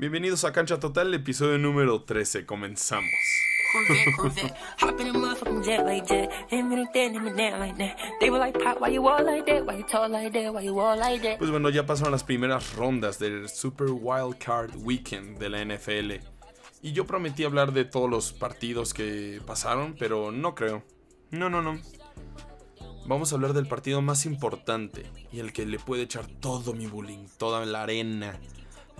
Bienvenidos a Cancha Total, episodio número 13. Comenzamos. Pues bueno, ya pasaron las primeras rondas del Super Wild Card Weekend de la NFL. Y yo prometí hablar de todos los partidos que pasaron, pero no creo. No, no, no. Vamos a hablar del partido más importante y el que le puede echar todo mi bullying, toda la arena,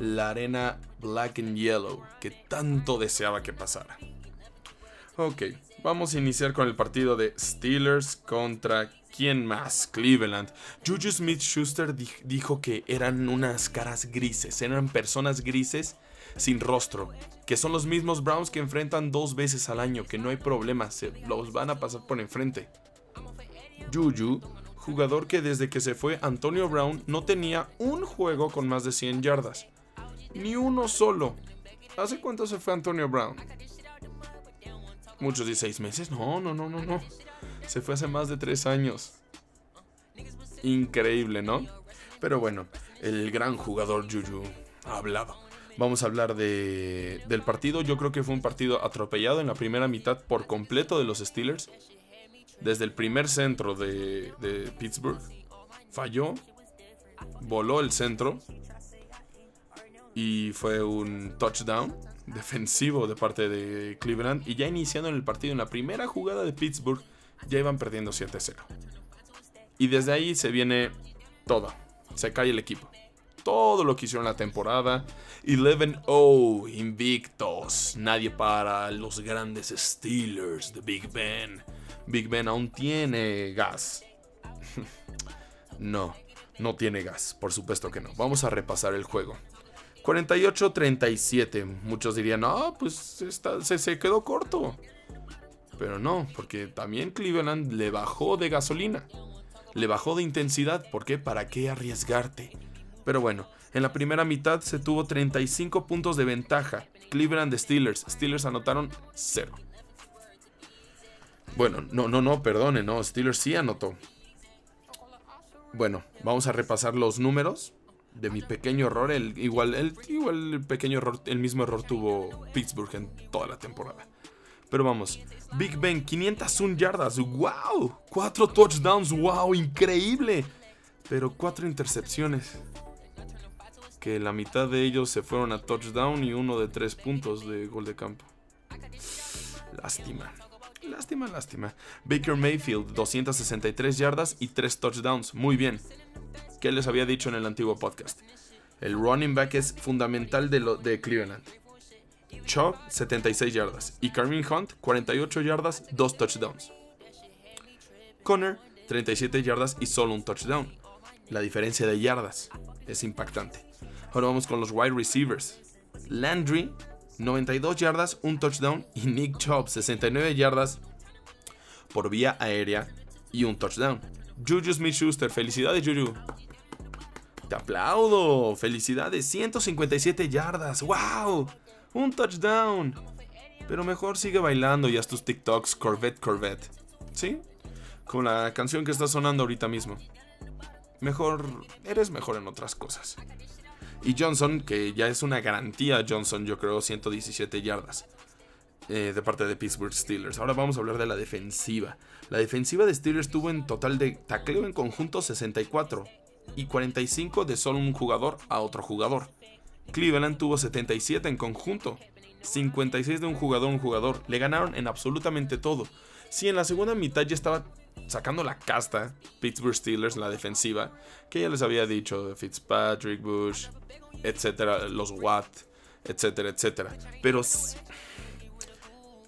la arena black and yellow que tanto deseaba que pasara. Ok, vamos a iniciar con el partido de Steelers contra quién más, Cleveland. Juju Smith Schuster dijo que eran unas caras grises, eran personas grises sin rostro, que son los mismos Browns que enfrentan dos veces al año, que no hay problema, se los van a pasar por enfrente. Juju, jugador que desde que se fue Antonio Brown no tenía un juego con más de 100 yardas. Ni uno solo. ¿Hace cuánto se fue Antonio Brown? Muchos 16 meses. No, no, no, no, no. Se fue hace más de 3 años. Increíble, ¿no? Pero bueno, el gran jugador Juju ha hablado. Vamos a hablar de, del partido. Yo creo que fue un partido atropellado en la primera mitad por completo de los Steelers desde el primer centro de, Pittsburgh. Falló, voló el centro y fue un touchdown defensivo de parte de Cleveland. Y ya iniciando en el partido, en la primera jugada de Pittsburgh, ya iban perdiendo 7-0. Y desde ahí se viene todo. Se cae el equipo. Todo lo que hicieron la temporada. 11-0, invictos. Nadie para los grandes Steelers de Big Ben. Big Ben aún tiene gas. no, no tiene gas, por supuesto que no. Vamos a repasar el juego. 48-37. Muchos dirían, no, pues se, se quedó corto. Pero no, porque también Cleveland le bajó de gasolina. Le bajó de intensidad. ¿Por qué? ¿Para qué arriesgarte? Pero bueno, en la primera mitad se tuvo 35 puntos de ventaja. Cleveland de Steelers. Steelers anotaron 0. Bueno, no, no, no, perdone, no, Steelers sí anotó. Bueno, vamos a repasar los números de mi pequeño error. El, igual, el, igual el pequeño error, el mismo error tuvo Pittsburgh en toda la temporada. Pero vamos, Big Ben, 501 yardas, wow, 4 touchdowns, wow, increíble. Pero 4 intercepciones. Que la mitad de ellos se fueron a touchdown y uno de 3 puntos de gol de campo. Lástima. Lástima, lástima. Baker Mayfield, 263 yardas y 3 touchdowns. Muy bien. ¿Qué les había dicho en el antiguo podcast? El running back es fundamental de, lo, de Cleveland. Chubb, 76 yardas. Y Kareem Hunt, 48 yardas, 2 touchdowns. Connor, 37 yardas y solo un touchdown. La diferencia de yardas es impactante. Ahora vamos con los wide receivers. Landry, 92 yardas, un touchdown. Y Nick Chubb, 69 yardas por vía aérea y un touchdown. Juju Smith Schuster, felicidades Juju. Te aplaudo, felicidades, 157 yardas, wow, un touchdown. Pero mejor sigue bailando y haz tus TikToks Corvette Corvette. ¿Sí? Con la canción que está sonando ahorita mismo. Mejor, eres mejor en otras cosas. Y Johnson, que ya es una garantía Johnson, yo creo, 117 yardas. Eh, de parte de Pittsburgh Steelers. Ahora vamos a hablar de la defensiva. La defensiva de Steelers tuvo en total de tacleo en conjunto 64 y 45 de solo un jugador a otro jugador. Cleveland tuvo 77 en conjunto, 56 de un jugador a un jugador. Le ganaron en absolutamente todo. Si en la segunda mitad ya estaba sacando la casta Pittsburgh Steelers, la defensiva, que ya les había dicho, Fitzpatrick, Bush, etcétera, los Watt, etcétera, etcétera. Pero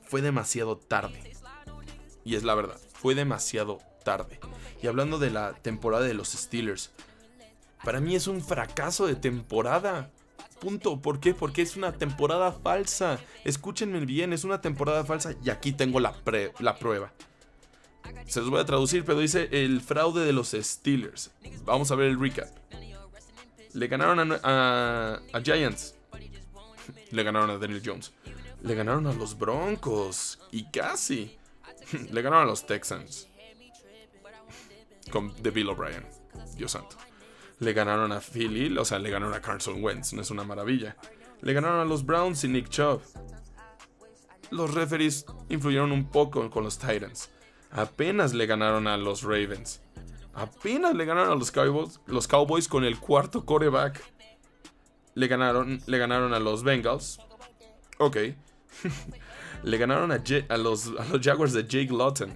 fue demasiado tarde. Y es la verdad, fue demasiado tarde. Y hablando de la temporada de los Steelers, para mí es un fracaso de temporada. Punto. ¿Por qué? Porque es una temporada falsa. Escúchenme bien, es una temporada falsa y aquí tengo la, la prueba. Se los voy a traducir, pero dice el fraude de los Steelers. Vamos a ver el recap. Le ganaron a, a Giants. Le ganaron a Daniel Jones. Le ganaron a los Broncos. Y casi. Le ganaron a los Texans. Con de Bill O'Brien. Dios santo. Le ganaron a Philly. O sea, le ganaron a Carson Wentz. No es una maravilla. Le ganaron a los Browns y Nick Chubb. Los referees influyeron un poco con los Titans. Apenas le ganaron a los Ravens. Apenas le ganaron a los Cowboys, los Cowboys con el cuarto coreback. Le ganaron, le ganaron a los Bengals. Ok. le ganaron a, los, a los Jaguars de Jake Lawton.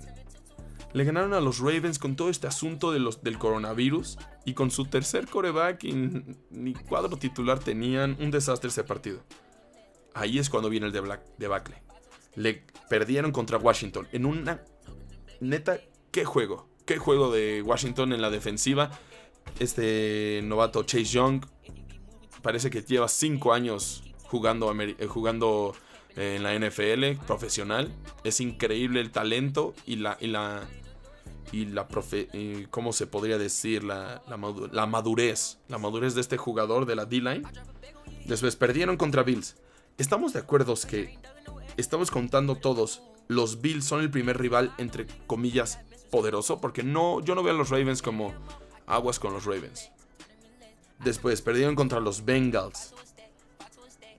Le ganaron a los Ravens con todo este asunto de los, del coronavirus. Y con su tercer coreback y ni cuadro titular tenían un desastre ese partido. Ahí es cuando viene el debacle. Le perdieron contra Washington en una... Neta, ¿qué juego? ¿Qué juego de Washington en la defensiva? Este novato Chase Young parece que lleva 5 años jugando, eh, jugando en la NFL profesional. Es increíble el talento y la, y la, y la ¿cómo se podría decir? La, la, madurez, la madurez de este jugador de la D-line. Después perdieron contra Bills. Estamos de acuerdo que estamos contando todos. Los Bills son el primer rival, entre comillas, poderoso. Porque no, yo no veo a los Ravens como aguas con los Ravens. Después perdieron contra los Bengals.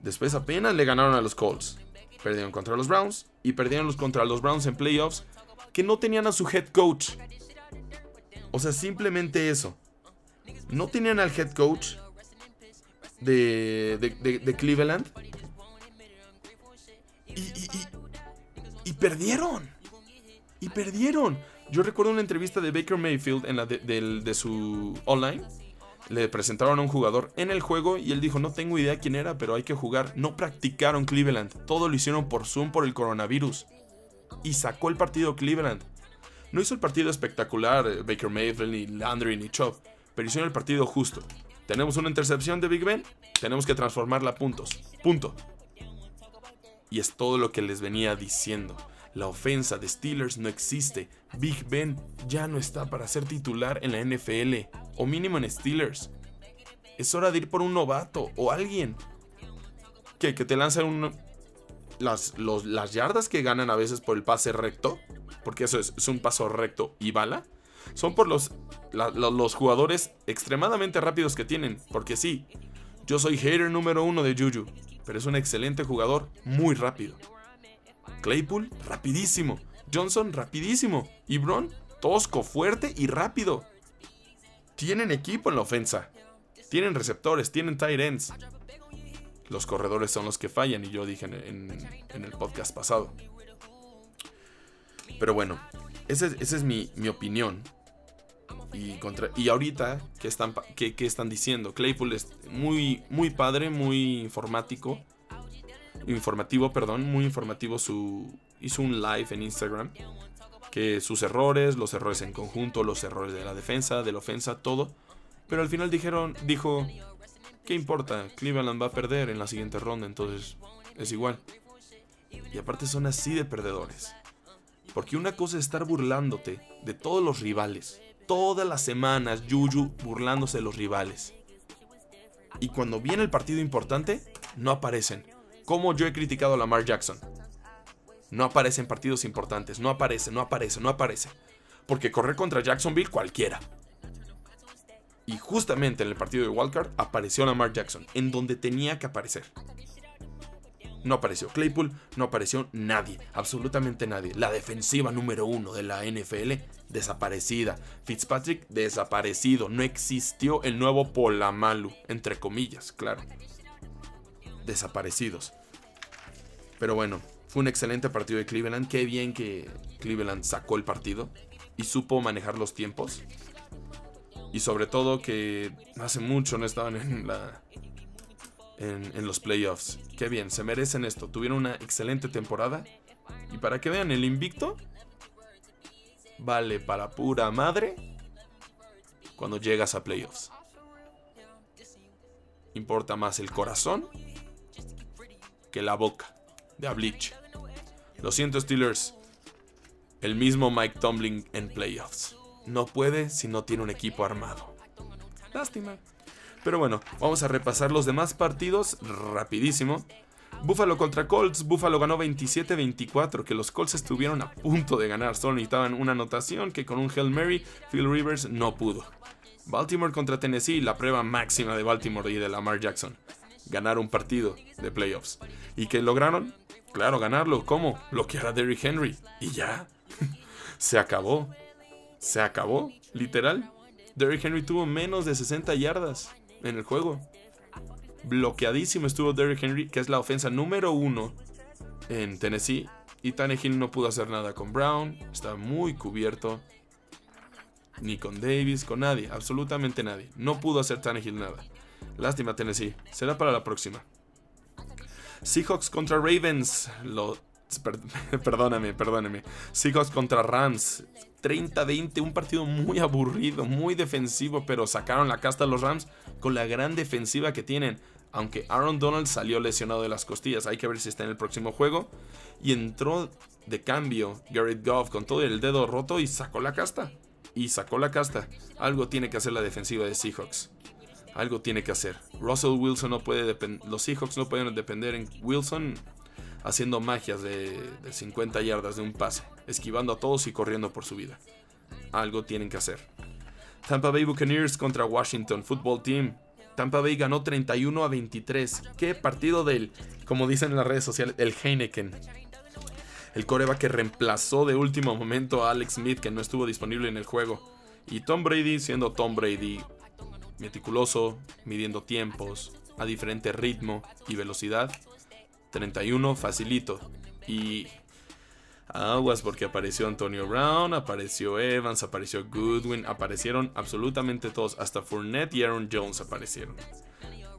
Después apenas le ganaron a los Colts. Perdieron contra los Browns y perdieron contra los Browns en playoffs que no tenían a su head coach. O sea, simplemente eso. No tenían al head coach de, de, Cleveland. Y, perdieron. Y perdieron. Yo recuerdo una entrevista de Baker Mayfield en la de su online le presentaron a un jugador en el juego y él dijo, no tengo idea quién era, pero hay que jugar. No practicaron Cleveland, todo lo hicieron por Zoom por el coronavirus. Y sacó el partido Cleveland. No hizo el partido espectacular eh, Baker Mayfield, ni Landry, ni Chop, pero hicieron el partido justo. Tenemos una intercepción de Big Ben, tenemos que transformarla a puntos. Punto. Y es todo lo que les venía diciendo. La ofensa de Steelers no existe. Big Ben ya no está para ser titular en la NFL o mínimo en Steelers. Es hora de ir por un novato o alguien. Que, que te lance un... Las, las yardas que ganan a veces por el pase recto, porque eso es, un paso recto y bala, son por los, los jugadores extremadamente rápidos que tienen. Porque sí, yo soy hater número uno de Juju, pero es un excelente jugador muy rápido. Claypool, rapidísimo. Johnson, rapidísimo. Y Bron, tosco, fuerte y rápido tienen equipo en la ofensa. Tienen receptores, tienen tight ends. Los corredores son los que fallan y yo dije en, el podcast pasado. Pero bueno, esa es, mi, opinión. Y, contra, y ahorita, ¿qué están, qué, están diciendo? Claypool es muy, muy padre, muy informático. Informativo, perdón, muy informativo. Su, hizo un live en Instagram que sus errores, los errores en conjunto, los errores de la defensa, de la ofensa, todo. Pero al final dijeron, dijo, ¿qué importa? Cleveland va a perder en la siguiente ronda, entonces es igual. Y aparte son así de perdedores. Porque una cosa es estar burlándote de todos los rivales. Todas las semanas, Yuyu burlándose de los rivales. Y cuando viene el partido importante, no aparecen. Como yo he criticado a Lamar Jackson. No aparece en partidos importantes. No aparece, no aparece, no aparece. Porque correr contra Jacksonville cualquiera. Y justamente en el partido de Wildcard apareció Lamar Jackson, en donde tenía que aparecer. No apareció Claypool, no apareció nadie, absolutamente nadie. La defensiva número uno de la NFL, desaparecida. Fitzpatrick, desaparecido. No existió el nuevo Polamalu, entre comillas, claro. Desaparecidos. Pero bueno, fue un excelente partido de Cleveland. Qué bien que Cleveland sacó el partido y supo manejar los tiempos. Y sobre todo que hace mucho no estaban en la. En, los playoffs. Qué bien, se merecen esto. Tuvieron una excelente temporada. Y para que vean, el invicto vale para pura madre cuando llegas a playoffs. Importa más el corazón que la boca de Bleach. Lo siento Steelers, el mismo Mike Tomlin en playoffs. No puede si no tiene un equipo armado. Lástima. Pero bueno, vamos a repasar los demás partidos rapidísimo. Buffalo contra Colts. Buffalo ganó 27-24, que los Colts estuvieron a punto de ganar. Solo necesitaban una anotación que con un Hail Mary, Phil Rivers no pudo. Baltimore contra Tennessee, la prueba máxima de Baltimore y de Lamar Jackson. ganar un partido de playoffs. ¿Y que lograron? Claro, ganarlo. ¿Cómo? Bloquear a Derrick Henry. Y ya. Se acabó. Se acabó. Literal. Derrick Henry tuvo menos de 60 yardas en el juego. Bloqueadísimo estuvo Derrick Henry, que es la ofensa número uno en Tennessee. Y Tannehill no pudo hacer nada con Brown. Está muy cubierto. Ni con Davis, con nadie. Absolutamente nadie. No pudo hacer Tannehill nada. Lástima Tennessee. Será para la próxima. Seahawks contra Ravens. Lo, perdóname, perdóname. Seahawks contra Rams. 30-20, un partido muy aburrido, muy defensivo, pero sacaron la casta a los Rams con la gran defensiva que tienen. Aunque Aaron Donald salió lesionado de las costillas, hay que ver si está en el próximo juego. Y entró de cambio Garrett Goff con todo el dedo roto y sacó la casta. Y sacó la casta. Algo tiene que hacer la defensiva de Seahawks. Algo tiene que hacer. Russell Wilson no puede depender. Los Seahawks no pueden depender en Wilson haciendo magias de, 50 yardas de un pase, esquivando a todos y corriendo por su vida. Algo tienen que hacer. Tampa Bay Buccaneers contra Washington Football Team. Tampa Bay ganó 31 a 23. Qué partido del, como dicen en las redes sociales, el Heineken. El coreba que reemplazó de último momento a Alex Smith, que no estuvo disponible en el juego. Y Tom Brady siendo Tom Brady, meticuloso, midiendo tiempos, a diferente ritmo y velocidad, 31 facilito. Y aguas porque apareció Antonio Brown, apareció Evans, apareció Goodwin, aparecieron absolutamente todos, hasta Fournette y Aaron Jones aparecieron.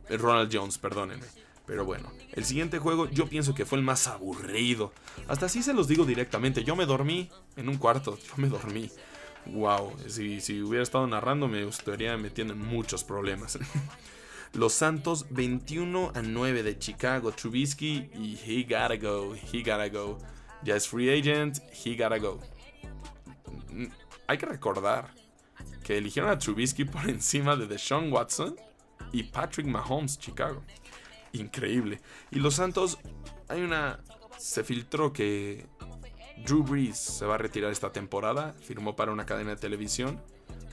Eh, Ronald Jones, perdónenme. Pero bueno, el siguiente juego yo pienso que fue el más aburrido. Hasta así se los digo directamente, yo me dormí en un cuarto, yo me dormí. Wow, si, si hubiera estado narrando me estaría metiendo en muchos problemas. Los Santos 21 a 9 de Chicago. Trubisky y he gotta go, he gotta go. Ya es free agent, he gotta go. Mm, hay que recordar que eligieron a Trubisky por encima de Deshaun Watson y Patrick Mahomes, Chicago. Increíble. Y los Santos, hay una. Se filtró que Drew Brees se va a retirar esta temporada. Firmó para una cadena de televisión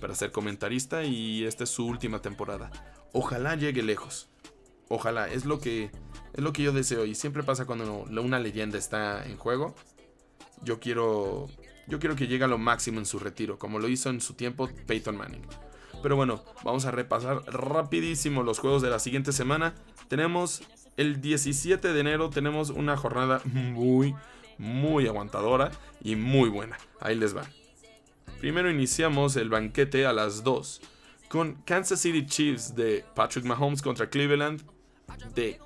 para ser comentarista y esta es su última temporada. Ojalá llegue lejos. Ojalá, es lo que es lo que yo deseo y siempre pasa cuando una leyenda está en juego. Yo quiero yo quiero que llegue a lo máximo en su retiro, como lo hizo en su tiempo Peyton Manning. Pero bueno, vamos a repasar rapidísimo los juegos de la siguiente semana. Tenemos el 17 de enero, tenemos una jornada muy, muy aguantadora y muy buena. Ahí les va. Primero iniciamos el banquete a las 2 con Kansas City Chiefs de Patrick Mahomes contra Cleveland, de,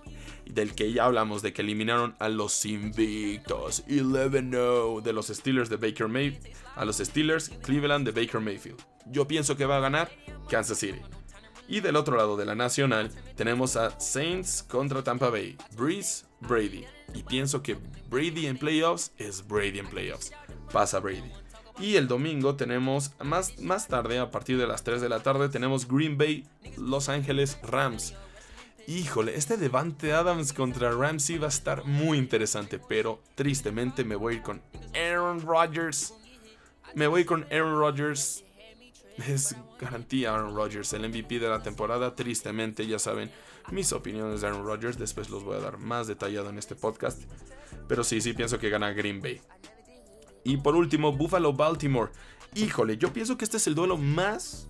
del que ya hablamos, de que eliminaron a los invictos 11-0 de los Steelers de Baker Mayfield, a los Steelers Cleveland de Baker Mayfield. Yo pienso que va a ganar Kansas City. Y del otro lado de la nacional tenemos a Saints contra Tampa Bay, Breeze, Brady. Y pienso que Brady en playoffs es Brady en playoffs. Pasa Brady. Y el domingo tenemos, más, más tarde, a partir de las 3 de la tarde, tenemos Green Bay, Los Ángeles, Rams. Híjole, este Devante Adams contra Ramsey va a estar muy interesante, pero tristemente me voy a ir con Aaron Rodgers. Me voy con Aaron Rodgers. Es garantía Aaron Rodgers, el MVP de la temporada. Tristemente, ya saben mis opiniones de Aaron Rodgers. Después los voy a dar más detallado en este podcast. Pero sí, sí pienso que gana Green Bay. Y por último, Buffalo-Baltimore. Híjole, yo pienso que este es el duelo más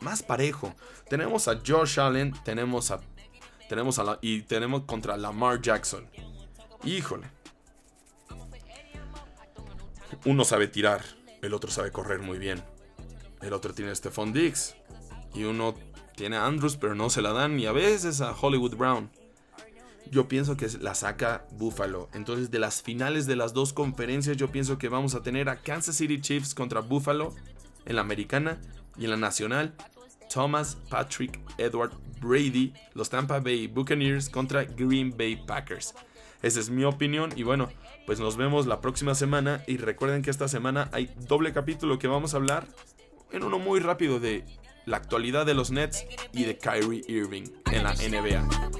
más parejo. Tenemos a Josh Allen, tenemos a tenemos a la, y tenemos contra Lamar Jackson. Híjole. Uno sabe tirar, el otro sabe correr muy bien. El otro tiene a Stephon Diggs y uno tiene a Andrews, pero no se la dan y a veces a Hollywood Brown yo pienso que la saca Buffalo. Entonces, de las finales de las dos conferencias, yo pienso que vamos a tener a Kansas City Chiefs contra Buffalo en la americana y en la nacional. Thomas, Patrick, Edward, Brady, los Tampa Bay Buccaneers contra Green Bay Packers. Esa es mi opinión y bueno, pues nos vemos la próxima semana y recuerden que esta semana hay doble capítulo que vamos a hablar en uno muy rápido de la actualidad de los Nets y de Kyrie Irving en la NBA.